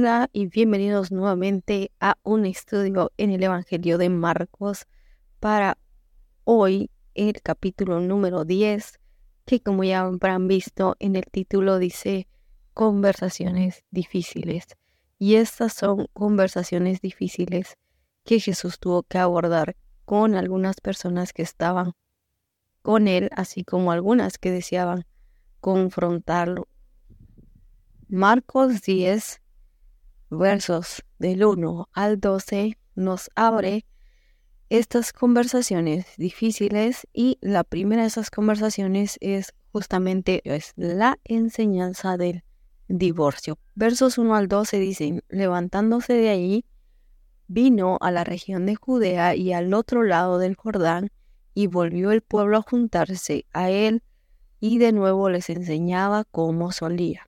Hola y bienvenidos nuevamente a un estudio en el Evangelio de Marcos para hoy el capítulo número 10 que como ya habrán visto en el título dice conversaciones difíciles y estas son conversaciones difíciles que Jesús tuvo que abordar con algunas personas que estaban con él así como algunas que deseaban confrontarlo. Marcos 10 versos del 1 al 12 nos abre estas conversaciones difíciles y la primera de esas conversaciones es justamente es la enseñanza del divorcio. Versos 1 al 12 dicen, levantándose de allí, vino a la región de Judea y al otro lado del Jordán, y volvió el pueblo a juntarse a él, y de nuevo les enseñaba cómo solía.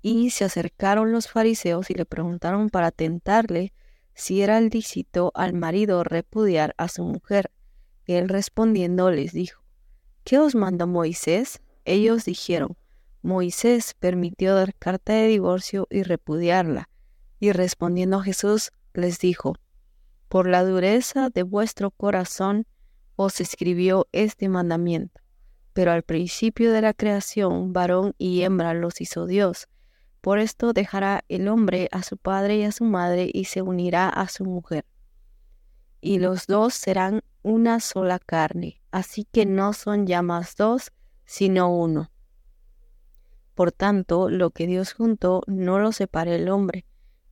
Y se acercaron los fariseos y le preguntaron para tentarle si era lícito al marido repudiar a su mujer. Él respondiendo les dijo, ¿qué os mandó Moisés? Ellos dijeron, Moisés permitió dar carta de divorcio y repudiarla. Y respondiendo Jesús les dijo, por la dureza de vuestro corazón os escribió este mandamiento. Pero al principio de la creación, varón y hembra los hizo Dios por esto dejará el hombre a su padre y a su madre y se unirá a su mujer. Y los dos serán una sola carne, así que no son ya más dos, sino uno. Por tanto, lo que Dios juntó no lo separe el hombre.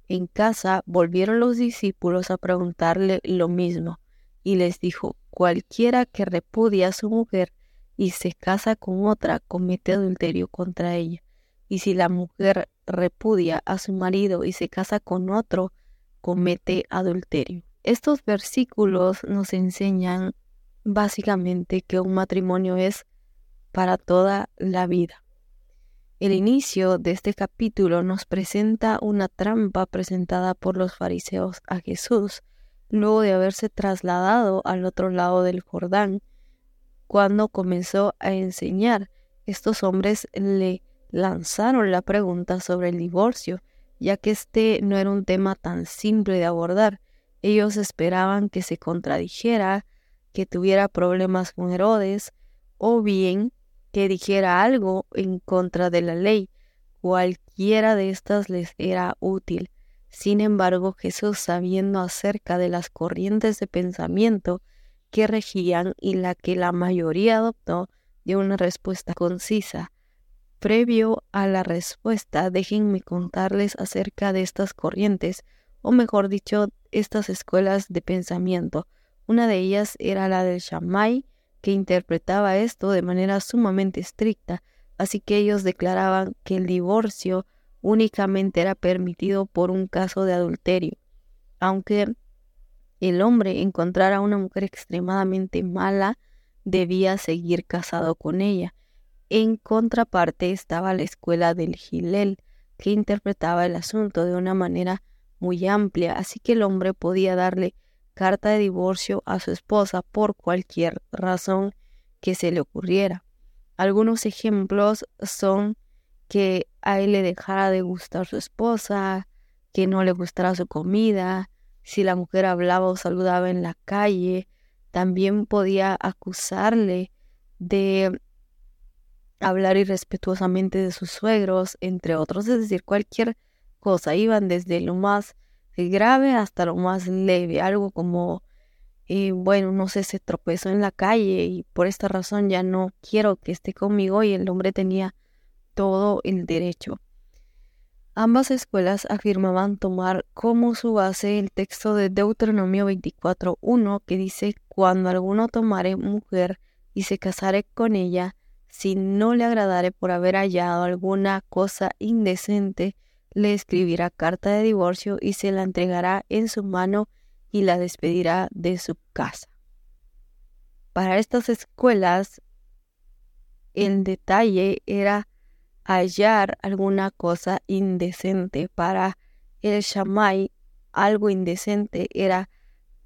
En casa volvieron los discípulos a preguntarle lo mismo, y les dijo, cualquiera que repudia a su mujer y se casa con otra comete adulterio contra ella y si la mujer repudia a su marido y se casa con otro, comete adulterio. Estos versículos nos enseñan básicamente que un matrimonio es para toda la vida. El inicio de este capítulo nos presenta una trampa presentada por los fariseos a Jesús luego de haberse trasladado al otro lado del Jordán. Cuando comenzó a enseñar, estos hombres le lanzaron la pregunta sobre el divorcio, ya que este no era un tema tan simple de abordar. Ellos esperaban que se contradijera, que tuviera problemas con Herodes, o bien que dijera algo en contra de la ley. Cualquiera de estas les era útil. Sin embargo, Jesús, sabiendo acerca de las corrientes de pensamiento que regían y la que la mayoría adoptó, dio una respuesta concisa. Previo a la respuesta, déjenme contarles acerca de estas corrientes, o mejor dicho, estas escuelas de pensamiento. Una de ellas era la del Shammai, que interpretaba esto de manera sumamente estricta, así que ellos declaraban que el divorcio únicamente era permitido por un caso de adulterio, aunque el hombre encontrara a una mujer extremadamente mala, debía seguir casado con ella. En contraparte estaba la escuela del Gilel, que interpretaba el asunto de una manera muy amplia, así que el hombre podía darle carta de divorcio a su esposa por cualquier razón que se le ocurriera. Algunos ejemplos son que a él le dejara de gustar su esposa, que no le gustara su comida, si la mujer hablaba o saludaba en la calle, también podía acusarle de hablar irrespetuosamente de sus suegros, entre otros, es decir, cualquier cosa, iban desde lo más grave hasta lo más leve, algo como, eh, bueno, no sé, se tropezó en la calle y por esta razón ya no quiero que esté conmigo y el hombre tenía todo el derecho. Ambas escuelas afirmaban tomar como su base el texto de Deuteronomio 24.1 que dice, cuando alguno tomare mujer y se casare con ella, si no le agradare por haber hallado alguna cosa indecente, le escribirá carta de divorcio y se la entregará en su mano y la despedirá de su casa. Para estas escuelas, el detalle era hallar alguna cosa indecente. Para el Shammai, algo indecente era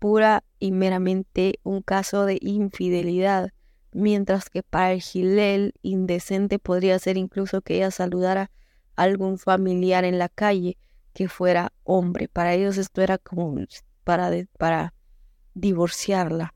pura y meramente un caso de infidelidad mientras que para el Gilel indecente podría ser incluso que ella saludara a algún familiar en la calle. que fuera hombre. Para ellos esto era como para, para divorciarla.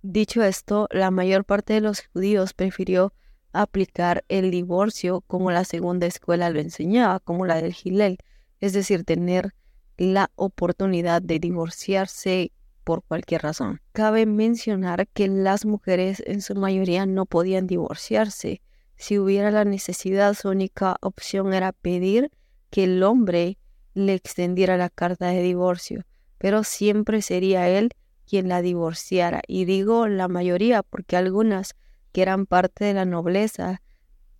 Dicho esto, la mayor parte de los judíos prefirió aplicar el divorcio como la segunda escuela lo enseñaba, como la del Gilel, es decir, tener la oportunidad de divorciarse por cualquier razón. Cabe mencionar que las mujeres en su mayoría no podían divorciarse. Si hubiera la necesidad, su única opción era pedir que el hombre le extendiera la carta de divorcio, pero siempre sería él quien la divorciara. Y digo la mayoría porque algunas que eran parte de la nobleza,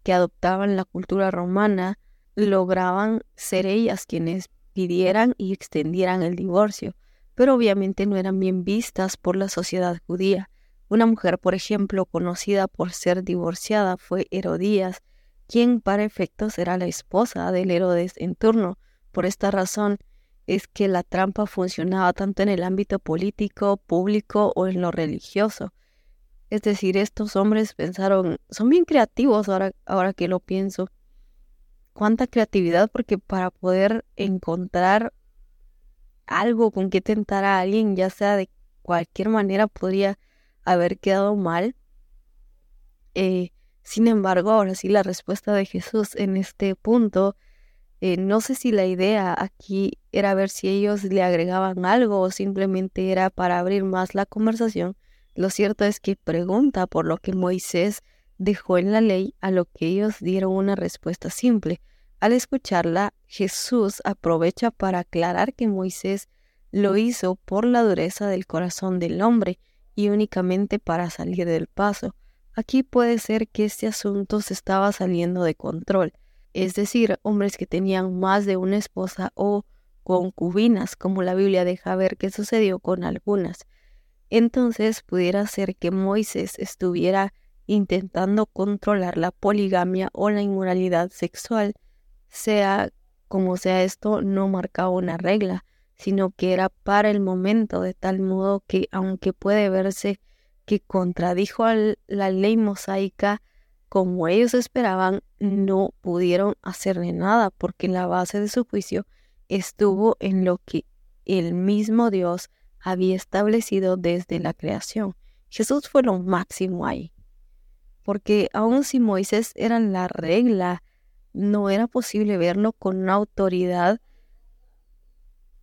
que adoptaban la cultura romana, lograban ser ellas quienes pidieran y extendieran el divorcio, pero obviamente no eran bien vistas por la sociedad judía. Una mujer, por ejemplo, conocida por ser divorciada fue Herodías, quien para efectos era la esposa del Herodes en turno. Por esta razón es que la trampa funcionaba tanto en el ámbito político, público o en lo religioso. Es decir, estos hombres pensaron, son bien creativos ahora, ahora que lo pienso. Cuánta creatividad, porque para poder encontrar algo con que tentar a alguien, ya sea de cualquier manera, podría haber quedado mal. Eh, sin embargo, ahora sí la respuesta de Jesús en este punto, eh, no sé si la idea aquí era ver si ellos le agregaban algo o simplemente era para abrir más la conversación lo cierto es que pregunta por lo que Moisés dejó en la ley, a lo que ellos dieron una respuesta simple. Al escucharla, Jesús aprovecha para aclarar que Moisés lo hizo por la dureza del corazón del hombre y únicamente para salir del paso. Aquí puede ser que este asunto se estaba saliendo de control, es decir, hombres que tenían más de una esposa o concubinas, como la Biblia deja ver que sucedió con algunas entonces pudiera ser que Moisés estuviera intentando controlar la poligamia o la inmoralidad sexual, sea como sea esto, no marcaba una regla, sino que era para el momento, de tal modo que aunque puede verse que contradijo a la ley mosaica como ellos esperaban, no pudieron hacerle nada porque la base de su juicio estuvo en lo que el mismo Dios había establecido desde la creación. Jesús fue lo máximo ahí. Porque aun si Moisés era la regla, no era posible verlo con una autoridad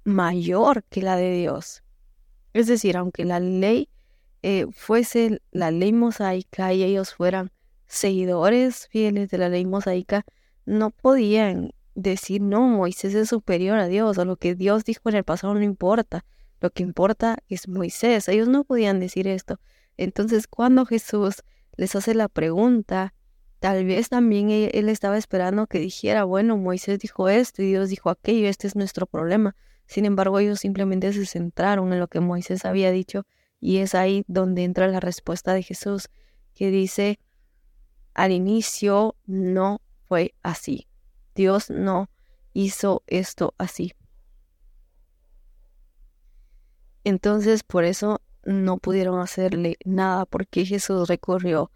mayor que la de Dios. Es decir, aunque la ley eh, fuese la ley mosaica y ellos fueran seguidores fieles de la ley mosaica, no podían decir, no, Moisés es superior a Dios, o lo que Dios dijo en el pasado no importa. Lo que importa es Moisés. Ellos no podían decir esto. Entonces, cuando Jesús les hace la pregunta, tal vez también e-, él, estaba esperando que dijera, bueno, Moisés dijo esto y Dios dijo aquello, este es nuestro problema. Sin embargo, ellos simplemente se centraron en lo que Moisés había dicho y es ahí donde entra la respuesta de Jesús, que dice, al inicio no fue así. Dios no hizo esto así. Entonces por eso no pudieron hacerle nada porque Jesús recurrió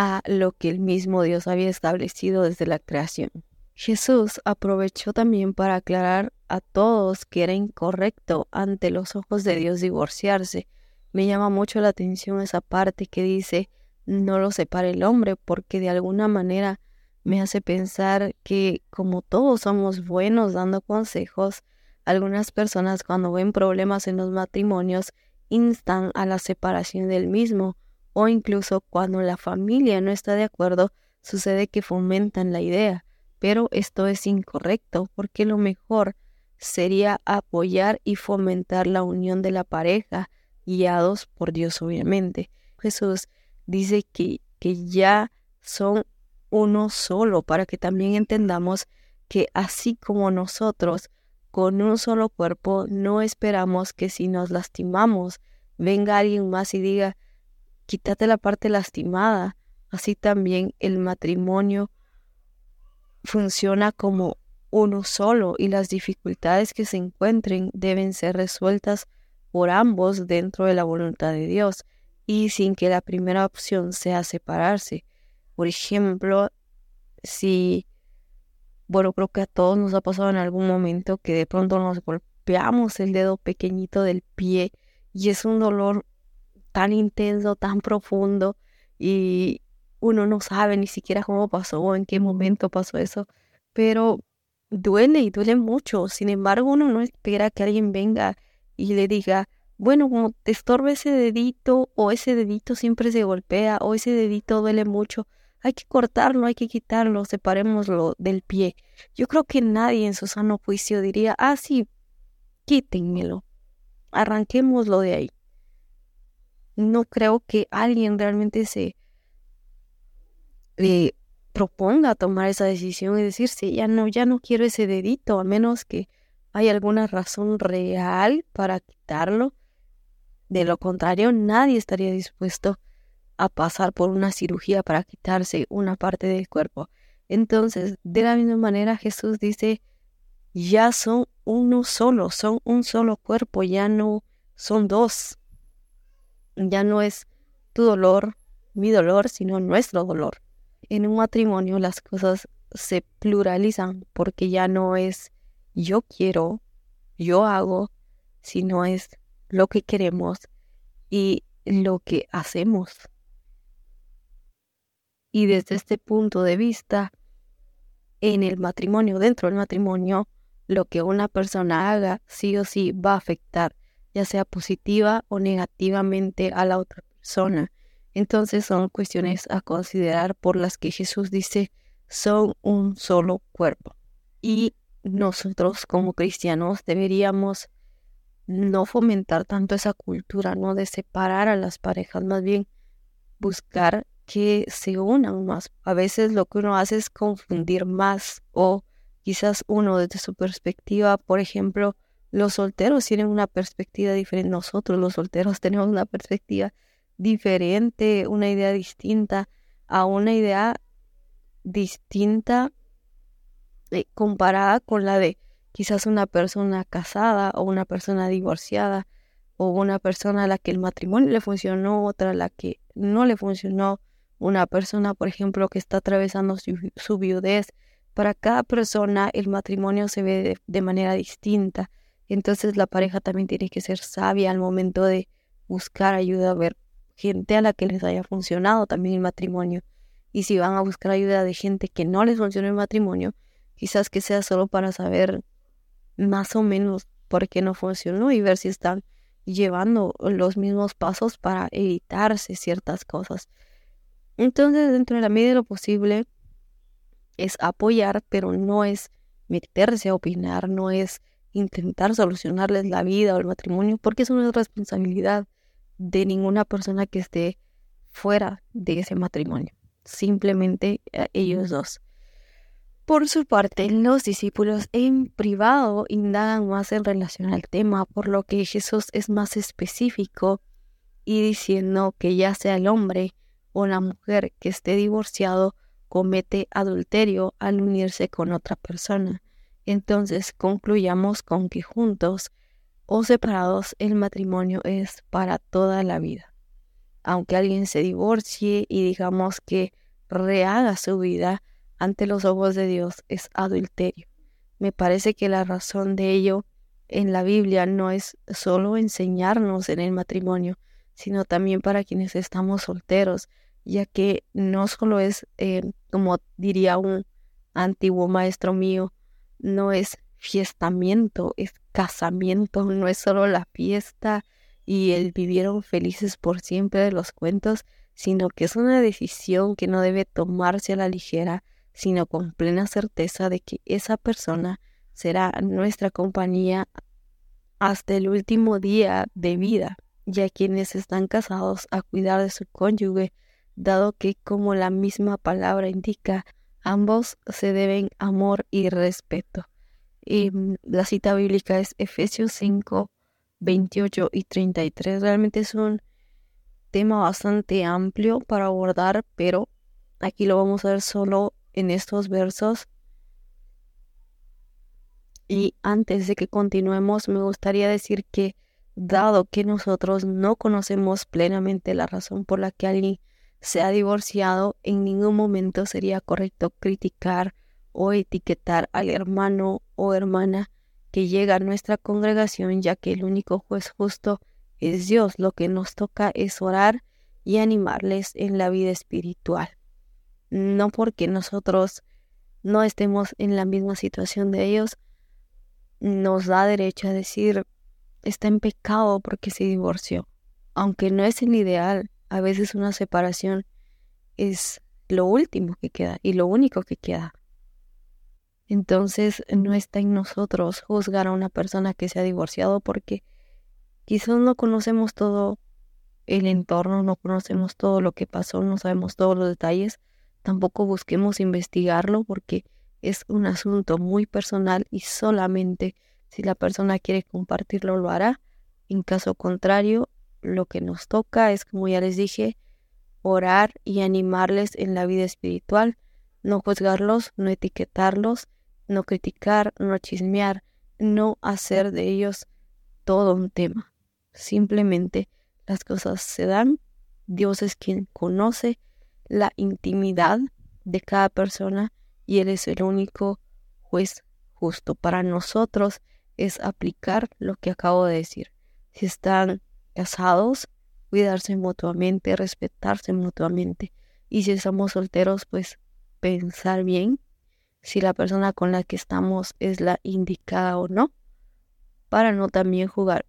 a lo que el mismo Dios había establecido desde la creación. Jesús aprovechó también para aclarar a todos que era incorrecto ante los ojos de Dios divorciarse. Me llama mucho la atención esa parte que dice no lo separe el hombre porque de alguna manera me hace pensar que como todos somos buenos dando consejos, algunas personas cuando ven problemas en los matrimonios instan a la separación del mismo o incluso cuando la familia no está de acuerdo sucede que fomentan la idea. Pero esto es incorrecto porque lo mejor sería apoyar y fomentar la unión de la pareja, guiados por Dios obviamente. Jesús dice que, que ya son uno solo para que también entendamos que así como nosotros con un solo cuerpo, no esperamos que si nos lastimamos, venga alguien más y diga, quítate la parte lastimada. Así también el matrimonio funciona como uno solo y las dificultades que se encuentren deben ser resueltas por ambos dentro de la voluntad de Dios y sin que la primera opción sea separarse. Por ejemplo, si bueno, creo que a todos nos ha pasado en algún momento que de pronto nos golpeamos el dedo pequeñito del pie y es un dolor tan intenso, tan profundo y uno no sabe ni siquiera cómo pasó o en qué momento pasó eso, pero duele y duele mucho. Sin embargo, uno no espera que alguien venga y le diga, bueno, como te estorba ese dedito o ese dedito siempre se golpea o ese dedito duele mucho, hay que cortarlo, hay que quitarlo, separémoslo del pie. Yo creo que nadie en su sano juicio diría, ah, sí, quítenmelo, arranquémoslo de ahí. No creo que alguien realmente se eh, proponga tomar esa decisión y decirse, ya no, ya no quiero ese dedito, a menos que haya alguna razón real para quitarlo. De lo contrario, nadie estaría dispuesto a pasar por una cirugía para quitarse una parte del cuerpo. Entonces, de la misma manera, Jesús dice, ya son uno solo, son un solo cuerpo, ya no son dos. Ya no es tu dolor, mi dolor, sino nuestro dolor. En un matrimonio las cosas se pluralizan porque ya no es yo quiero, yo hago, sino es lo que queremos y lo que hacemos. Y desde este punto de vista, en el matrimonio, dentro del matrimonio, lo que una persona haga sí o sí va a afectar, ya sea positiva o negativamente a la otra persona. Entonces son cuestiones a considerar por las que Jesús dice son un solo cuerpo. Y nosotros como cristianos deberíamos no fomentar tanto esa cultura, no de separar a las parejas, más bien buscar que se unan más. A veces lo que uno hace es confundir más o quizás uno desde su perspectiva, por ejemplo, los solteros tienen una perspectiva diferente, nosotros los solteros tenemos una perspectiva diferente, una idea distinta a una idea distinta eh, comparada con la de quizás una persona casada o una persona divorciada o una persona a la que el matrimonio le funcionó, otra a la que no le funcionó, una persona, por ejemplo, que está atravesando su, viudez. Para cada persona el matrimonio se ve de, manera distinta. Entonces la pareja también tiene que ser sabia al momento de buscar ayuda, ver gente a la que les haya funcionado también el matrimonio. Y si van a buscar ayuda de gente que no les funciona el matrimonio, quizás que sea solo para saber más o menos por qué no funcionó y ver si están llevando los mismos pasos para evitarse ciertas cosas. Entonces, dentro de la medida de lo posible, es apoyar, pero no es meterse a opinar, no es intentar solucionarles la vida o el matrimonio, porque eso no es responsabilidad de ninguna persona que esté fuera de ese matrimonio, simplemente eh, ellos dos. Por su parte, los discípulos en privado indagan más en relación al tema, por lo que Jesús es más específico y diciendo que ya sea el hombre una mujer que esté divorciado comete adulterio al unirse con otra persona. Entonces concluyamos con que juntos o separados el matrimonio es para toda la vida. Aunque alguien se divorcie y digamos que rehaga su vida ante los ojos de Dios es adulterio. Me parece que la razón de ello en la Biblia no es solo enseñarnos en el matrimonio, sino también para quienes estamos solteros, ya que no solo es, eh, como diría un antiguo maestro mío, no es fiestamiento, es casamiento, no es solo la fiesta y el vivieron felices por siempre de los cuentos, sino que es una decisión que no debe tomarse a la ligera, sino con plena certeza de que esa persona será nuestra compañía hasta el último día de vida, ya quienes están casados a cuidar de su cónyuge dado que, como la misma palabra indica, ambos se deben amor y respeto. Mm, la cita bíblica es Efesios 5, 28 y 33. Realmente es un tema bastante amplio para abordar, pero aquí lo vamos a ver solo en estos versos. Y antes de que continuemos, me gustaría decir que, dado que nosotros no conocemos plenamente la razón por la que alguien se ha divorciado, en ningún momento sería correcto criticar o etiquetar al hermano o hermana que llega a nuestra congregación, ya que el único juez justo es Dios. Lo que nos toca es orar y animarles en la vida espiritual. No porque nosotros no estemos en la misma situación de ellos, nos da derecho a decir, está en pecado porque se divorció. Aunque no es el ideal, a veces una separación es lo último que queda y lo único que queda. Entonces no está en nosotros juzgar a una persona que se ha divorciado porque quizás no conocemos todo el entorno, no conocemos todo lo que pasó, no sabemos todos los detalles, tampoco busquemos investigarlo porque es un asunto muy personal y solamente si la persona quiere compartirlo lo hará. En caso contrario, lo que nos toca es, como ya les dije, orar y animarles en la vida espiritual, no juzgarlos, no etiquetarlos, no criticar, no chismear, no hacer de ellos todo un tema. Simplemente las cosas se dan, Dios es quien conoce la intimidad de cada persona y Él es el único juez justo. Para nosotros es aplicar lo que acabo de decir. Si están casados, cuidarse mutuamente, respetarse mutuamente. Y si estamos solteros, pues pensar bien si la persona con la que estamos es la indicada o no, para no también jugar,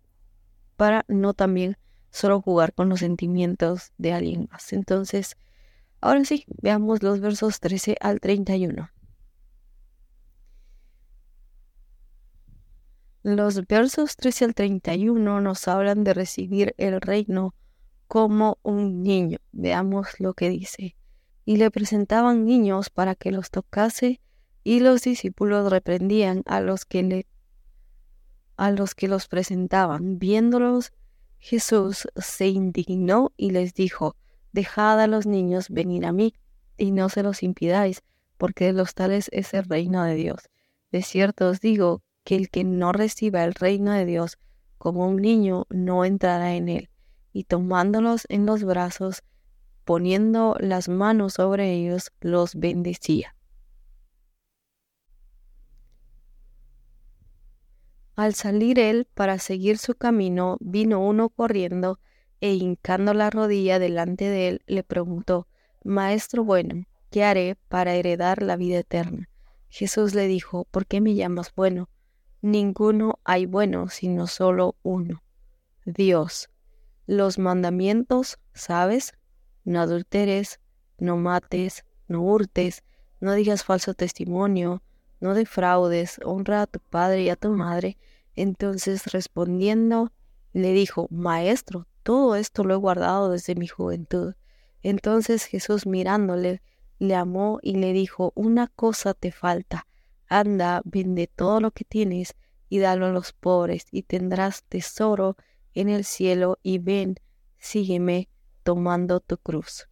para no también solo jugar con los sentimientos de alguien más. Entonces, ahora sí, veamos los versos 13 al 31. Los versos 13 al 31 nos hablan de recibir el reino como un niño. Veamos lo que dice. Y le presentaban niños para que los tocase, y los discípulos reprendían a los que le a los que los presentaban. Viéndolos, Jesús se indignó y les dijo: Dejad a los niños venir a mí, y no se los impidáis, porque de los tales es el reino de Dios. De cierto os digo que el que no reciba el reino de Dios como un niño no entrará en él y tomándolos en los brazos, poniendo las manos sobre ellos, los bendecía. Al salir él para seguir su camino, vino uno corriendo e hincando la rodilla delante de él, le preguntó, Maestro bueno, ¿qué haré para heredar la vida eterna? Jesús le dijo, ¿por qué me llamas bueno? Ninguno hay bueno, sino solo uno, Dios los mandamientos, ¿sabes? No adulteres, no mates, no hurtes, no digas falso testimonio, no defraudes, honra a tu padre y a tu madre. Entonces respondiendo, le dijo, Maestro, todo esto lo he guardado desde mi juventud. Entonces Jesús mirándole, le amó y le dijo, Una cosa te falta, anda, vende todo lo que tienes y dalo a los pobres, y tendrás tesoro en el cielo y ven, sígueme tomando tu cruz.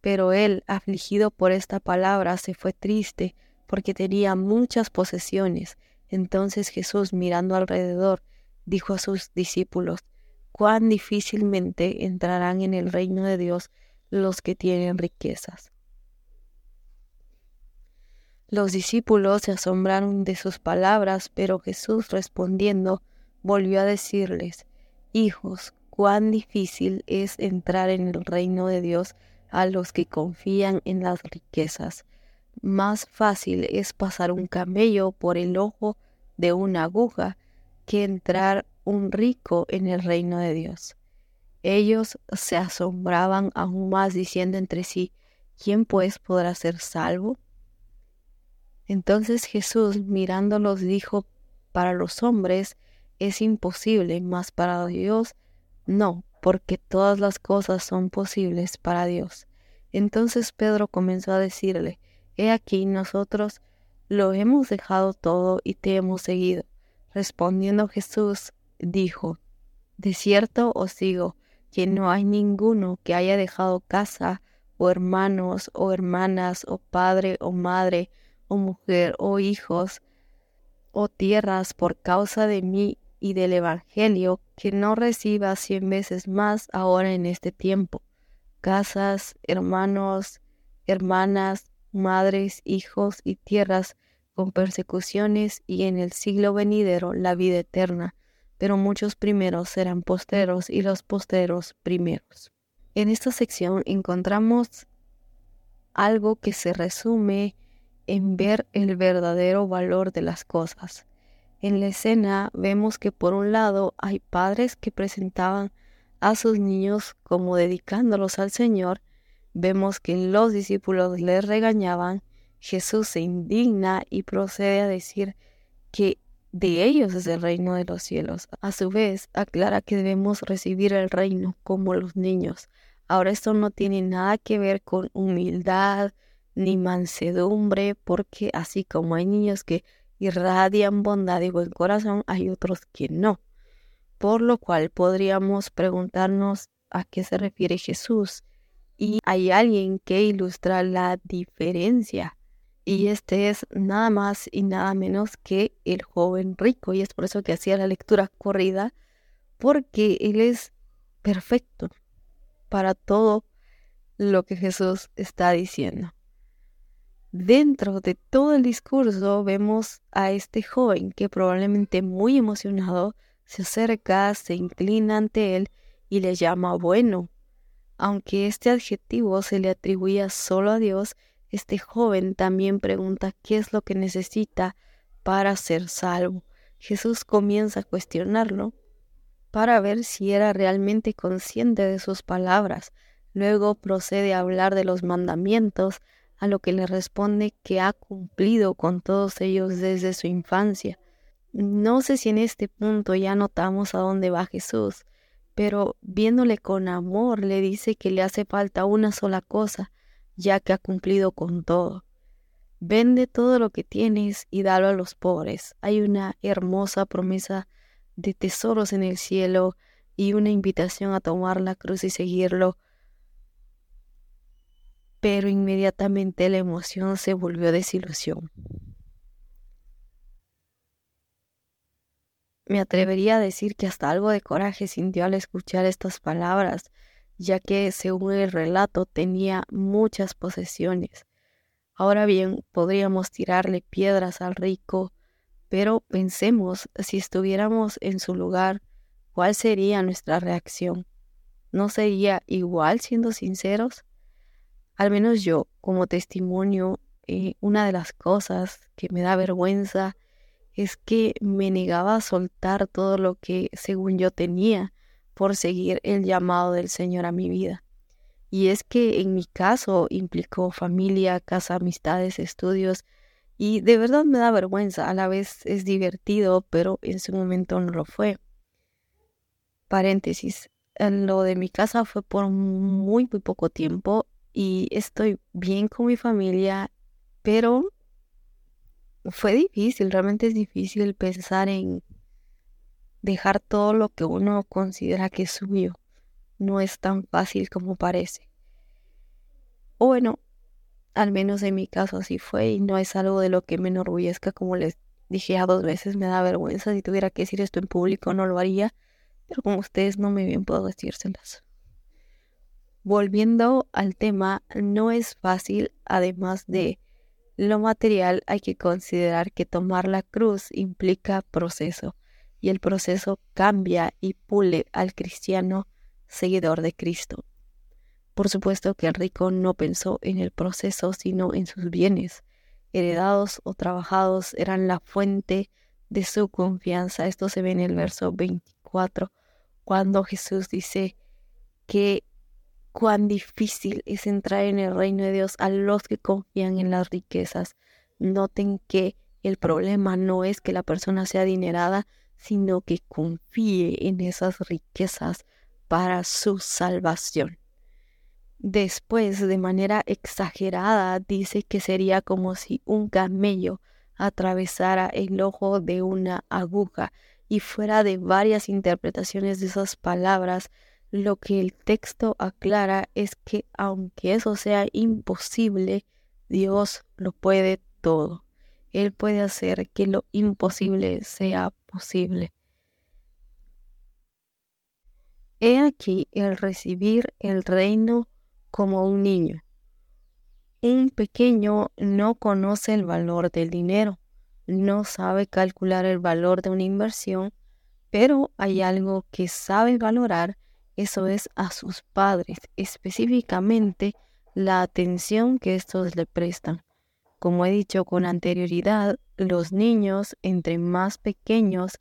Pero él, afligido por esta palabra, se fue triste porque tenía muchas posesiones. Entonces Jesús, mirando alrededor, dijo a sus discípulos, cuán difícilmente entrarán en el reino de Dios los que tienen riquezas. Los discípulos se asombraron de sus palabras, pero Jesús respondiendo volvió a decirles, Hijos, cuán difícil es entrar en el reino de Dios a los que confían en las riquezas. Más fácil es pasar un camello por el ojo de una aguja que entrar un rico en el reino de Dios. Ellos se asombraban aún más diciendo entre sí, ¿quién pues podrá ser salvo? Entonces Jesús mirándolos dijo, para los hombres es imposible, mas para Dios no, porque todas las cosas son posibles para Dios. Entonces Pedro comenzó a decirle, He aquí nosotros lo hemos dejado todo y te hemos seguido. Respondiendo Jesús, dijo, De cierto os digo que no hay ninguno que haya dejado casa, o hermanos, o hermanas, o padre, o madre, o mujer, o hijos, o tierras por causa de mí y del Evangelio que no reciba cien veces más ahora en este tiempo. Casas, hermanos, hermanas, madres, hijos y tierras con persecuciones y en el siglo venidero la vida eterna, pero muchos primeros serán posteros y los posteros primeros. En esta sección encontramos algo que se resume en ver el verdadero valor de las cosas. En la escena vemos que por un lado hay padres que presentaban a sus niños como dedicándolos al Señor, vemos que los discípulos les regañaban, Jesús se indigna y procede a decir que de ellos es el reino de los cielos. A su vez, aclara que debemos recibir el reino como los niños. Ahora esto no tiene nada que ver con humildad ni mansedumbre, porque así como hay niños que irradian bondad y buen corazón, hay otros que no. Por lo cual podríamos preguntarnos a qué se refiere Jesús. Y hay alguien que ilustra la diferencia. Y este es nada más y nada menos que el joven rico. Y es por eso que hacía la lectura corrida, porque él es perfecto para todo lo que Jesús está diciendo. Dentro de todo el discurso vemos a este joven que probablemente muy emocionado se acerca, se inclina ante él y le llama bueno. Aunque este adjetivo se le atribuía solo a Dios, este joven también pregunta qué es lo que necesita para ser salvo. Jesús comienza a cuestionarlo para ver si era realmente consciente de sus palabras. Luego procede a hablar de los mandamientos, a lo que le responde que ha cumplido con todos ellos desde su infancia. No sé si en este punto ya notamos a dónde va Jesús, pero viéndole con amor le dice que le hace falta una sola cosa, ya que ha cumplido con todo. Vende todo lo que tienes y dalo a los pobres. Hay una hermosa promesa de tesoros en el cielo y una invitación a tomar la cruz y seguirlo. Pero inmediatamente la emoción se volvió desilusión. Me atrevería a decir que hasta algo de coraje sintió al escuchar estas palabras, ya que, según el relato, tenía muchas posesiones. Ahora bien, podríamos tirarle piedras al rico, pero pensemos, si estuviéramos en su lugar, ¿cuál sería nuestra reacción? ¿No sería igual siendo sinceros? Al menos yo, como testimonio, eh, una de las cosas que me da vergüenza es que me negaba a soltar todo lo que según yo tenía por seguir el llamado del Señor a mi vida. Y es que en mi caso implicó familia, casa, amistades, estudios, y de verdad me da vergüenza, a la vez es divertido, pero en su momento no lo fue. Paréntesis, lo de mi casa fue por muy, muy poco tiempo y estoy bien con mi familia, pero fue difícil, realmente es difícil pensar en dejar todo lo que uno considera que es suyo. No es tan fácil como parece. Bueno, al menos en mi caso así fue y no es algo de lo que me enorgullezca, como les dije ya dos veces, me da vergüenza. Si tuviera que decir esto en público no lo haría, pero como ustedes no me bien puedo decírselas. Volviendo al tema, no es fácil, además de lo material, hay que considerar que tomar la cruz implica proceso, y el proceso cambia y pule al cristiano seguidor de Cristo. Por supuesto que el rico no pensó en el proceso, sino en sus bienes. Heredados o trabajados eran la fuente de su confianza. Esto se ve en el verso 24, cuando Jesús dice que cuán difícil es entrar en el reino de Dios a los que confían en las riquezas. Noten que el problema no es que la persona sea adinerada, sino que confíe en esas riquezas para su salvación. Después, de manera exagerada, dice que sería como si un camello atravesara el ojo de una aguja y fuera de varias interpretaciones de esas palabras, lo que el texto aclara es que aunque eso sea imposible, Dios lo puede todo. Él puede hacer que lo imposible sea posible. He aquí el recibir el reino como un niño. Un pequeño no conoce el valor del dinero, no sabe calcular el valor de una inversión, pero hay algo que sabe valorar, eso es a sus padres, específicamente la atención que estos le prestan. Como he dicho con anterioridad, los niños, entre más pequeños,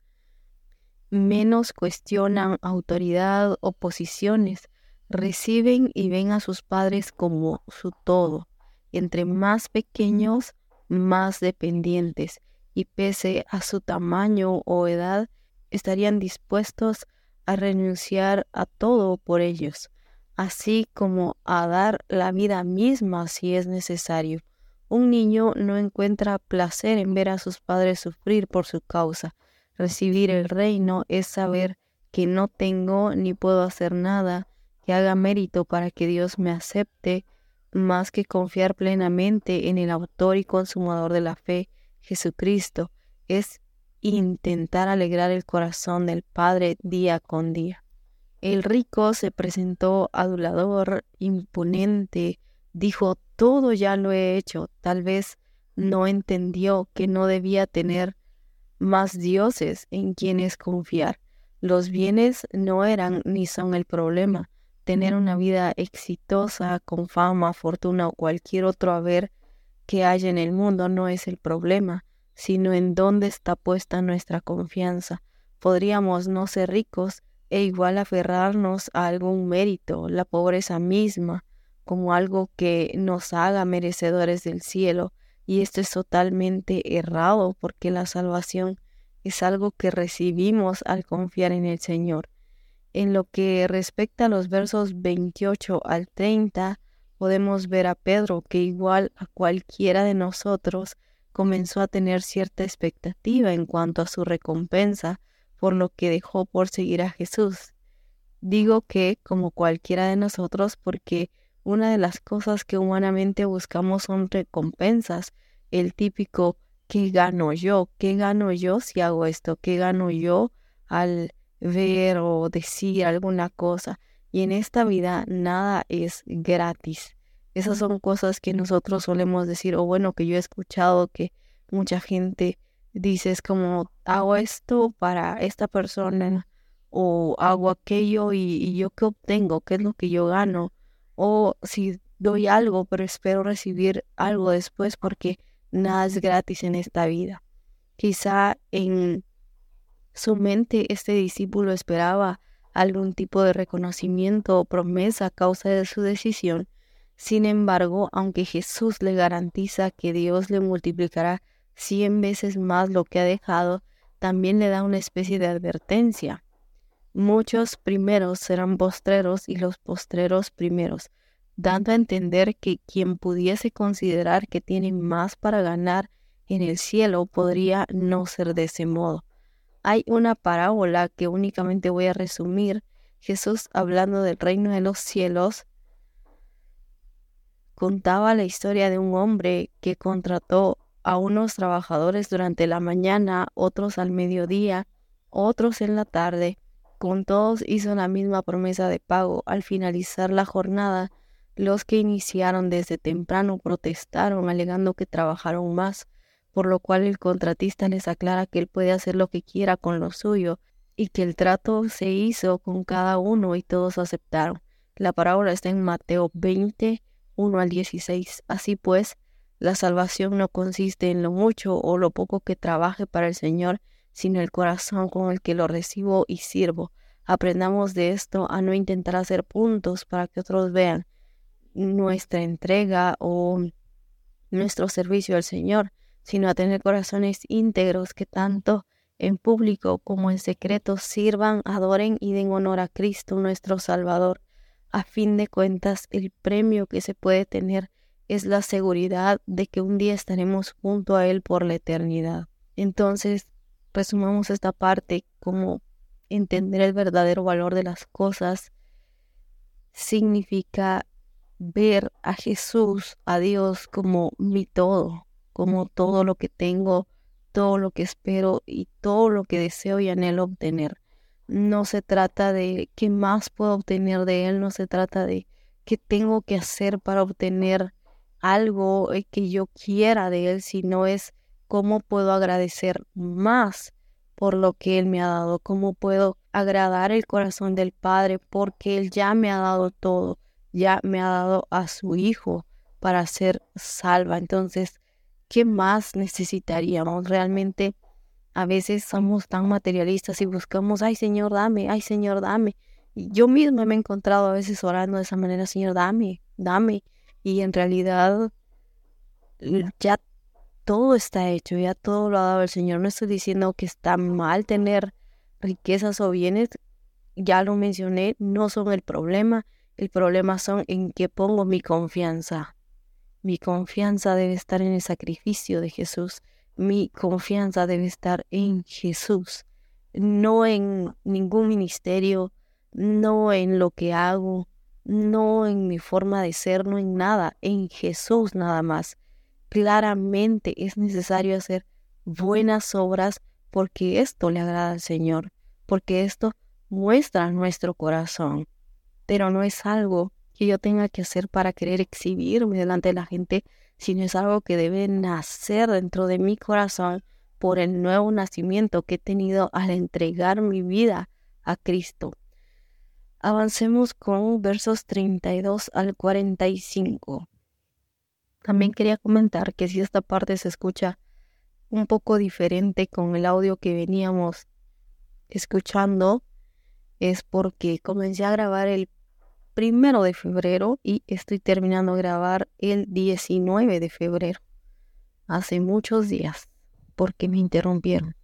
menos cuestionan autoridad o posiciones, reciben y ven a sus padres como su todo. Entre más pequeños, más dependientes, y pese a su tamaño o edad, estarían dispuestos a renunciar a todo por ellos, así como a dar la vida misma si es necesario. Un niño no encuentra placer en ver a sus padres sufrir por su causa. Recibir el reino es saber que no tengo ni puedo hacer nada que haga mérito para que Dios me acepte, más que confiar plenamente en el autor y consumador de la fe, Jesucristo. Es intentar alegrar el corazón del Padre día con día. El rico se presentó adulador, imponente, dijo todo ya lo he hecho. Tal vez no entendió que no debía tener más dioses en quienes confiar. Los bienes no eran ni son el problema. Tener una vida exitosa, con fama, fortuna o cualquier otro haber que haya en el mundo no es el problema, sino en dónde está puesta nuestra confianza. Podríamos no ser ricos e igual aferrarnos a algún mérito, la pobreza misma, como algo que nos haga merecedores del cielo, y esto es totalmente errado porque la salvación es algo que recibimos al confiar en el Señor. En lo que respecta a los versos 28 al 30, podemos ver a Pedro que igual a cualquiera de nosotros comenzó a tener cierta expectativa en cuanto a su recompensa por lo que dejó por seguir a Jesús. Digo que como cualquiera de nosotros porque una de las cosas que humanamente buscamos son recompensas. El típico ¿qué gano yo? ¿Qué gano yo si hago esto? ¿Qué gano yo al ver o decir alguna cosa? Y en esta vida nada es gratis. Esas son cosas que nosotros solemos decir, o bueno, que yo he escuchado que mucha gente dice, es como, hago esto para esta persona, o hago aquello y, y yo qué obtengo, qué es lo que yo gano o si doy algo, pero espero recibir algo después porque nada es gratis en esta vida. Quizá en su mente este discípulo esperaba algún tipo de reconocimiento o promesa a causa de su decisión. Sin embargo, aunque Jesús le garantiza que Dios le multiplicará cien veces más lo que ha dejado, también le da una especie de advertencia. Muchos primeros serán postreros y los postreros primeros, dando a entender que quien pudiese considerar que tiene más para ganar en el cielo podría no ser de ese modo. Hay una parábola que únicamente voy a resumir. Jesús hablando del reino de los cielos contaba la historia de un hombre que contrató a unos trabajadores durante la mañana, otros al mediodía, otros en la tarde, con todos hizo la misma promesa de pago. Al finalizar la jornada, los que iniciaron desde temprano protestaron alegando que trabajaron más, por lo cual el contratista les aclara que él puede hacer lo que quiera con lo suyo y que el trato se hizo con cada uno y todos aceptaron. La parábola está en Mateo 20, 1 al 16. Así pues, la salvación no consiste en lo mucho o lo poco que trabaje para el Señor, sino el corazón con el que lo recibo y sirvo. Aprendamos de esto a no intentar hacer puntos para que otros vean nuestra entrega o nuestro servicio al Señor, sino a tener corazones íntegros que tanto en público como en secreto sirvan, adoren y den honor a Cristo nuestro Salvador. A fin de cuentas, el premio que se puede tener es la seguridad de que un día estaremos junto a Él por la eternidad. Entonces, resumamos esta parte como entender el verdadero valor de las cosas significa ver a Jesús, a Dios como mi todo, como todo lo que tengo, todo lo que espero y todo lo que deseo y anhelo obtener. No se trata de qué más puedo obtener de Él, no se trata de qué tengo que hacer para obtener algo eh, que yo quiera de Él, sino es cómo puedo agradecer más por lo que Él me ha dado, cómo puedo agradar el corazón del Padre porque Él ya me ha dado todo, ya me ha dado a su Hijo para ser salva. Entonces, ¿qué más necesitaríamos? Realmente a veces somos tan materialistas y buscamos, ay Señor, dame, ay Señor, dame. Y yo misma me he encontrado a veces orando de esa manera, Señor, dame, dame. Y en realidad ya todo está hecho, ya todo lo ha dado el Señor. No estoy diciendo que está mal tener riquezas o bienes, ya lo mencioné, no son el problema. El problema son en que pongo mi confianza. Mi confianza debe estar en el sacrificio de Jesús. Mi confianza debe estar en Jesús, no en ningún ministerio, no en lo que hago, no en mi forma de ser, no en nada, en Jesús nada más claramente es necesario hacer buenas obras porque esto le agrada al Señor, porque esto muestra nuestro corazón. Pero no es algo que yo tenga que hacer para querer exhibirme delante de la gente, sino es algo que debe nacer dentro de mi corazón por el nuevo nacimiento que he tenido al entregar mi vida a Cristo. Avancemos con versos 32 al 45. También quería comentar que si esta parte se escucha un poco diferente con el audio que veníamos escuchando, es porque comencé a grabar el primero de febrero y estoy terminando de grabar el 19 de febrero. Hace muchos días, porque me interrumpieron.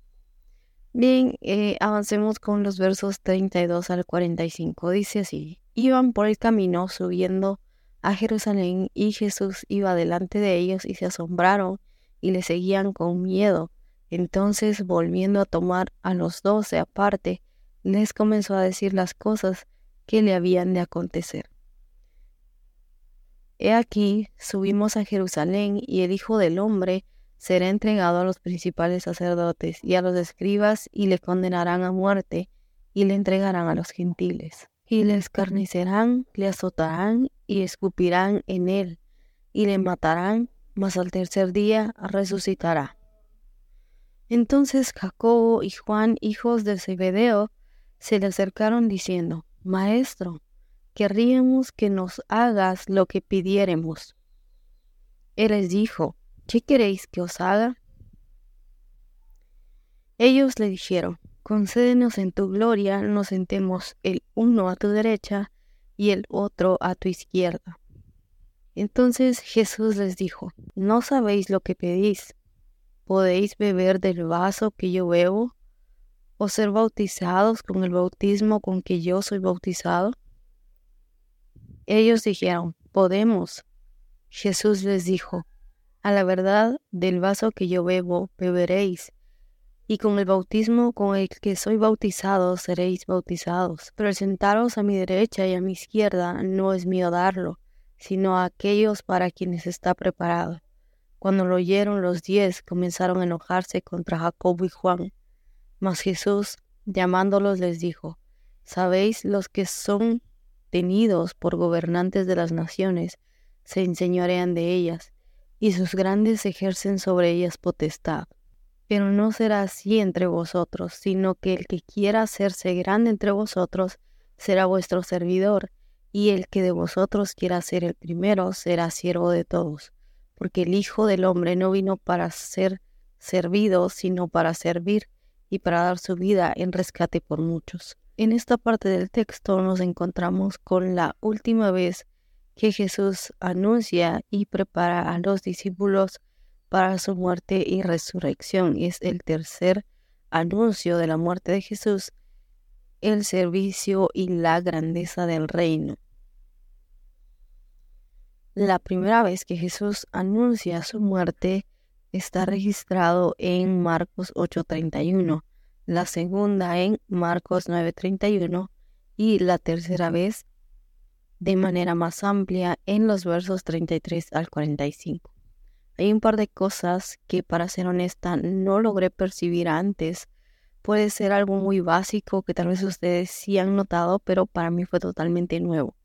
Bien, eh, avancemos con los versos 32 al 45. Dice así, iban por el camino subiendo a Jerusalén y Jesús iba delante de ellos y se asombraron y le seguían con miedo. Entonces, volviendo a tomar a los doce aparte, les comenzó a decir las cosas que le habían de acontecer. He aquí, subimos a Jerusalén y el Hijo del Hombre será entregado a los principales sacerdotes y a los escribas y le condenarán a muerte y le entregarán a los gentiles y le escarnecerán, le azotarán y escupirán en él, y le matarán, mas al tercer día resucitará. Entonces Jacobo y Juan, hijos de Zebedeo, se le acercaron diciendo, Maestro, querríamos que nos hagas lo que pidiéremos. Él les dijo, ¿qué queréis que os haga? Ellos le dijeron, concédenos en tu gloria nos sentemos el uno a tu derecha y el otro a tu izquierda. Entonces Jesús les dijo, ¿no sabéis lo que pedís? ¿Podéis beber del vaso que yo bebo? ¿O ser bautizados con el bautismo con que yo soy bautizado? Ellos dijeron, podemos. Jesús les dijo, a la verdad, del vaso que yo bebo, beberéis y con el bautismo con el que soy bautizado seréis bautizados. Pero sentaros a mi derecha y a mi izquierda no es mío darlo, sino a aquellos para quienes está preparado. Cuando lo oyeron los diez, comenzaron a enojarse contra Jacobo y Juan. Mas Jesús, llamándolos, les dijo, Sabéis los que son tenidos por gobernantes de las naciones, se enseñorean de ellas, y sus grandes ejercen sobre ellas potestad. Pero no será así entre vosotros, sino que el que quiera hacerse grande entre vosotros será vuestro servidor, y el que de vosotros quiera ser el primero será siervo de todos, porque el Hijo del Hombre no vino para ser servido, sino para servir y para dar su vida en rescate por muchos. En esta parte del texto nos encontramos con la última vez que Jesús anuncia y prepara a los discípulos para su muerte y resurrección. Es el tercer anuncio de la muerte de Jesús, el servicio y la grandeza del reino. La primera vez que Jesús anuncia su muerte está registrado en Marcos 8:31, la segunda en Marcos 9:31 y la tercera vez de manera más amplia en los versos 33 al 45. Hay un par de cosas que, para ser honesta, no logré percibir antes. Puede ser algo muy básico que tal vez ustedes sí han notado, pero para mí fue totalmente nuevo.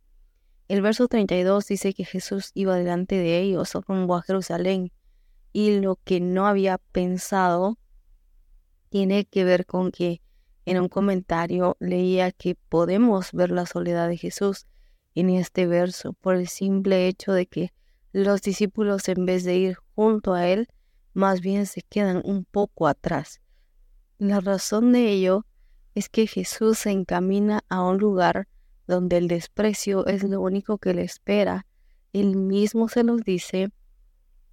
El verso 32 dice que Jesús iba delante de ellos rumbo a Jerusalén Y lo que no había pensado tiene que ver con que en un comentario leía que podemos ver la soledad de Jesús en este verso por el simple hecho de que los discípulos en vez de ir junto a él, más bien se quedan un poco atrás. La razón de ello es que Jesús se encamina a un lugar donde el desprecio es lo único que le espera. Él mismo se los dice,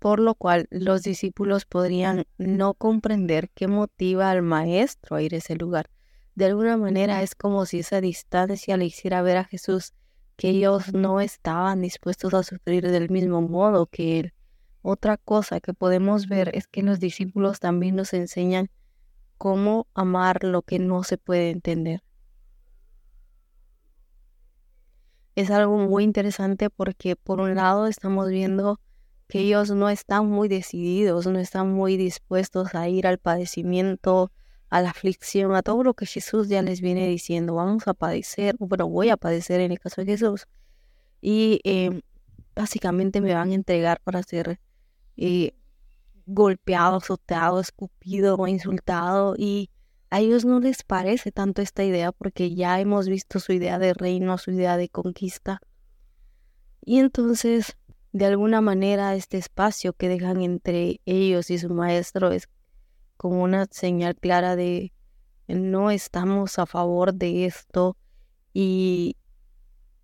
por lo cual los discípulos podrían no comprender qué motiva al maestro a ir a ese lugar. De alguna manera es como si esa distancia le hiciera ver a Jesús que ellos no estaban dispuestos a sufrir del mismo modo que él. Otra cosa que podemos ver es que los discípulos también nos enseñan cómo amar lo que no se puede entender. Es algo muy interesante porque por un lado estamos viendo ellos no están muy decididos, no están muy dispuestos a ir al padecimiento, a la aflicción, a todo lo que Jesús ya les viene diciendo, vamos a padecer, bueno, voy a padecer en el caso de Jesús. Y eh, básicamente me van a entregar para ser eh, golpeado, azotado, escupido o insultado. Y a ellos no les parece tanto esta idea porque ya hemos visto su idea de reino, su idea de conquista. Y entonces, de alguna manera, este espacio que dejan entre ellos y su maestro es como una señal clara de no estamos a favor de esto y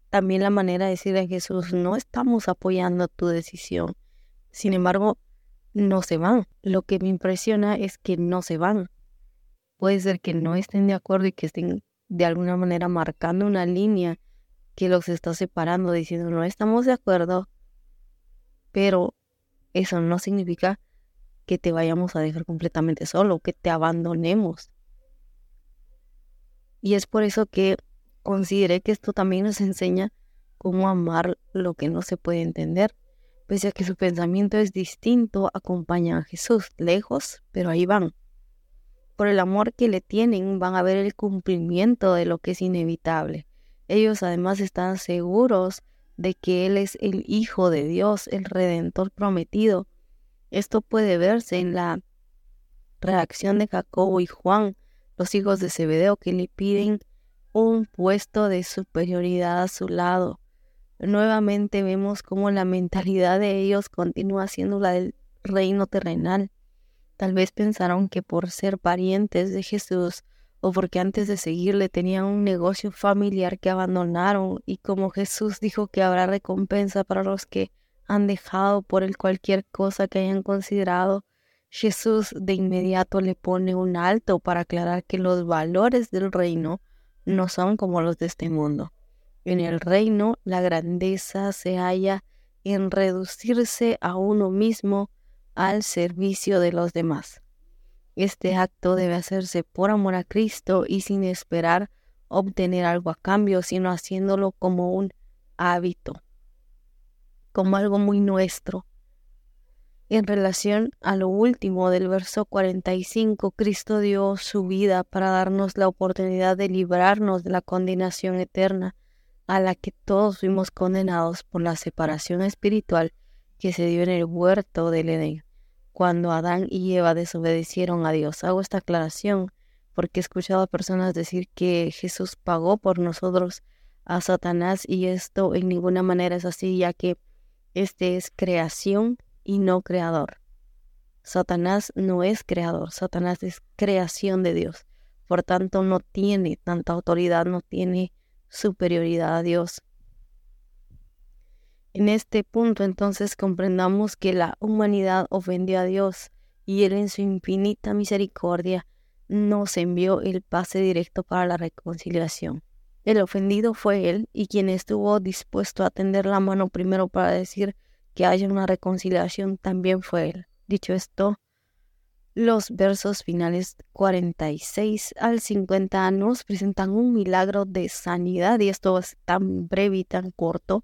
también la manera de decirle a Jesús, no estamos apoyando tu decisión. Sin embargo, no se van. Lo que me impresiona es que no se van. Puede ser que no estén de acuerdo y que estén de alguna manera marcando una línea que los está separando, diciendo no estamos de acuerdo, pero eso no significa que te vayamos a dejar completamente solo, que te abandonemos. Y es por eso que consideré que esto también nos enseña cómo amar lo que no se puede entender. Pese a que su pensamiento es distinto, acompañan a Jesús lejos, pero ahí van. Por el amor que le tienen, van a ver el cumplimiento de lo que es inevitable. Ellos además están seguros de que Él es el Hijo de Dios, el Redentor prometido, esto puede verse en la reacción de Jacobo y Juan, los hijos de Zebedeo, que le piden un puesto de superioridad a su lado. Nuevamente vemos cómo la mentalidad de ellos continúa siendo la del reino terrenal. Tal vez pensaron que por ser parientes de Jesús o porque antes de seguirle tenían un negocio familiar que abandonaron y como Jesús dijo que habrá recompensa para los que han dejado por el cualquier cosa que hayan considerado, Jesús de inmediato le pone un alto para aclarar que los valores del reino no son como los de este mundo. En el reino la grandeza se halla en reducirse a uno mismo al servicio de los demás. Este acto debe hacerse por amor a Cristo y sin esperar obtener algo a cambio, sino haciéndolo como un hábito como algo muy nuestro. En relación a lo último del verso 45, Cristo dio su vida para darnos la oportunidad de librarnos de la condenación eterna a la que todos fuimos condenados por la separación espiritual que se dio en el huerto del Edén, cuando Adán y Eva desobedecieron a Dios. Hago esta aclaración porque he escuchado a personas decir que Jesús pagó por nosotros a Satanás y esto en ninguna manera es así, ya que este es creación y no creador. Satanás no es creador, Satanás es creación de Dios. Por tanto, no tiene tanta autoridad, no tiene superioridad a Dios. En este punto entonces comprendamos que la humanidad ofendió a Dios y Él en su infinita misericordia nos envió el pase directo para la reconciliación. El ofendido fue él y quien estuvo dispuesto a tender la mano primero para decir que haya una reconciliación también fue él. Dicho esto, los versos finales 46 al 50 nos presentan un milagro de sanidad y esto es tan breve y tan corto.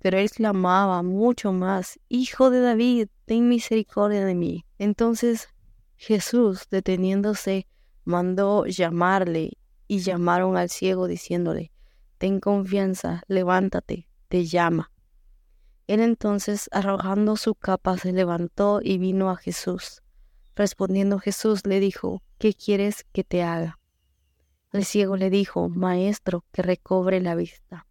pero él mucho más, Hijo de David, ten misericordia de mí. Entonces Jesús, deteniéndose, mandó llamarle y llamaron al ciego diciéndole, Ten confianza, levántate, te llama. Él entonces, arrojando su capa, se levantó y vino a Jesús. Respondiendo Jesús le dijo, ¿qué quieres que te haga? El ciego le dijo, Maestro, que recobre la vista.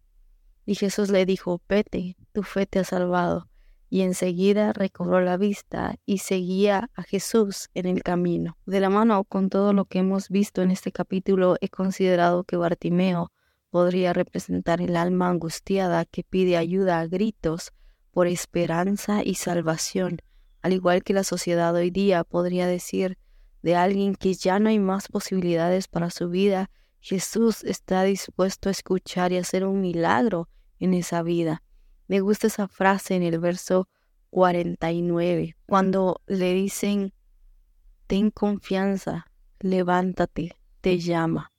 Y Jesús le dijo, Vete, tu fe te ha salvado. Y enseguida recobró la vista y seguía a Jesús en el camino. De la mano con todo lo que hemos visto en este capítulo, he considerado que Bartimeo podría representar el alma angustiada que pide ayuda a gritos por esperanza y salvación, al igual que la sociedad hoy día podría decir de alguien que ya no hay más posibilidades para su vida, Jesús está dispuesto a escuchar y hacer un milagro en esa vida. Me gusta esa frase en el verso 49, cuando le dicen, ten confianza, levántate, te llama.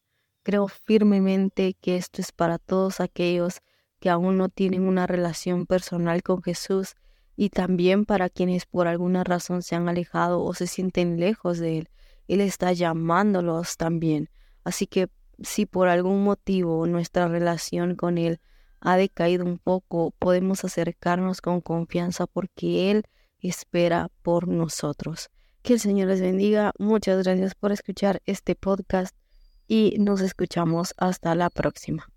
Creo firmemente que esto es para todos aquellos que aún no tienen una relación personal con Jesús y también para quienes por alguna razón se han alejado o se sienten lejos de Él. Él está llamándolos también. Así que si por algún motivo nuestra relación con Él ha decaído un poco, podemos acercarnos con confianza porque Él espera por nosotros. Que el Señor les bendiga. Muchas gracias por escuchar este podcast y nos escuchamos hasta la próxima.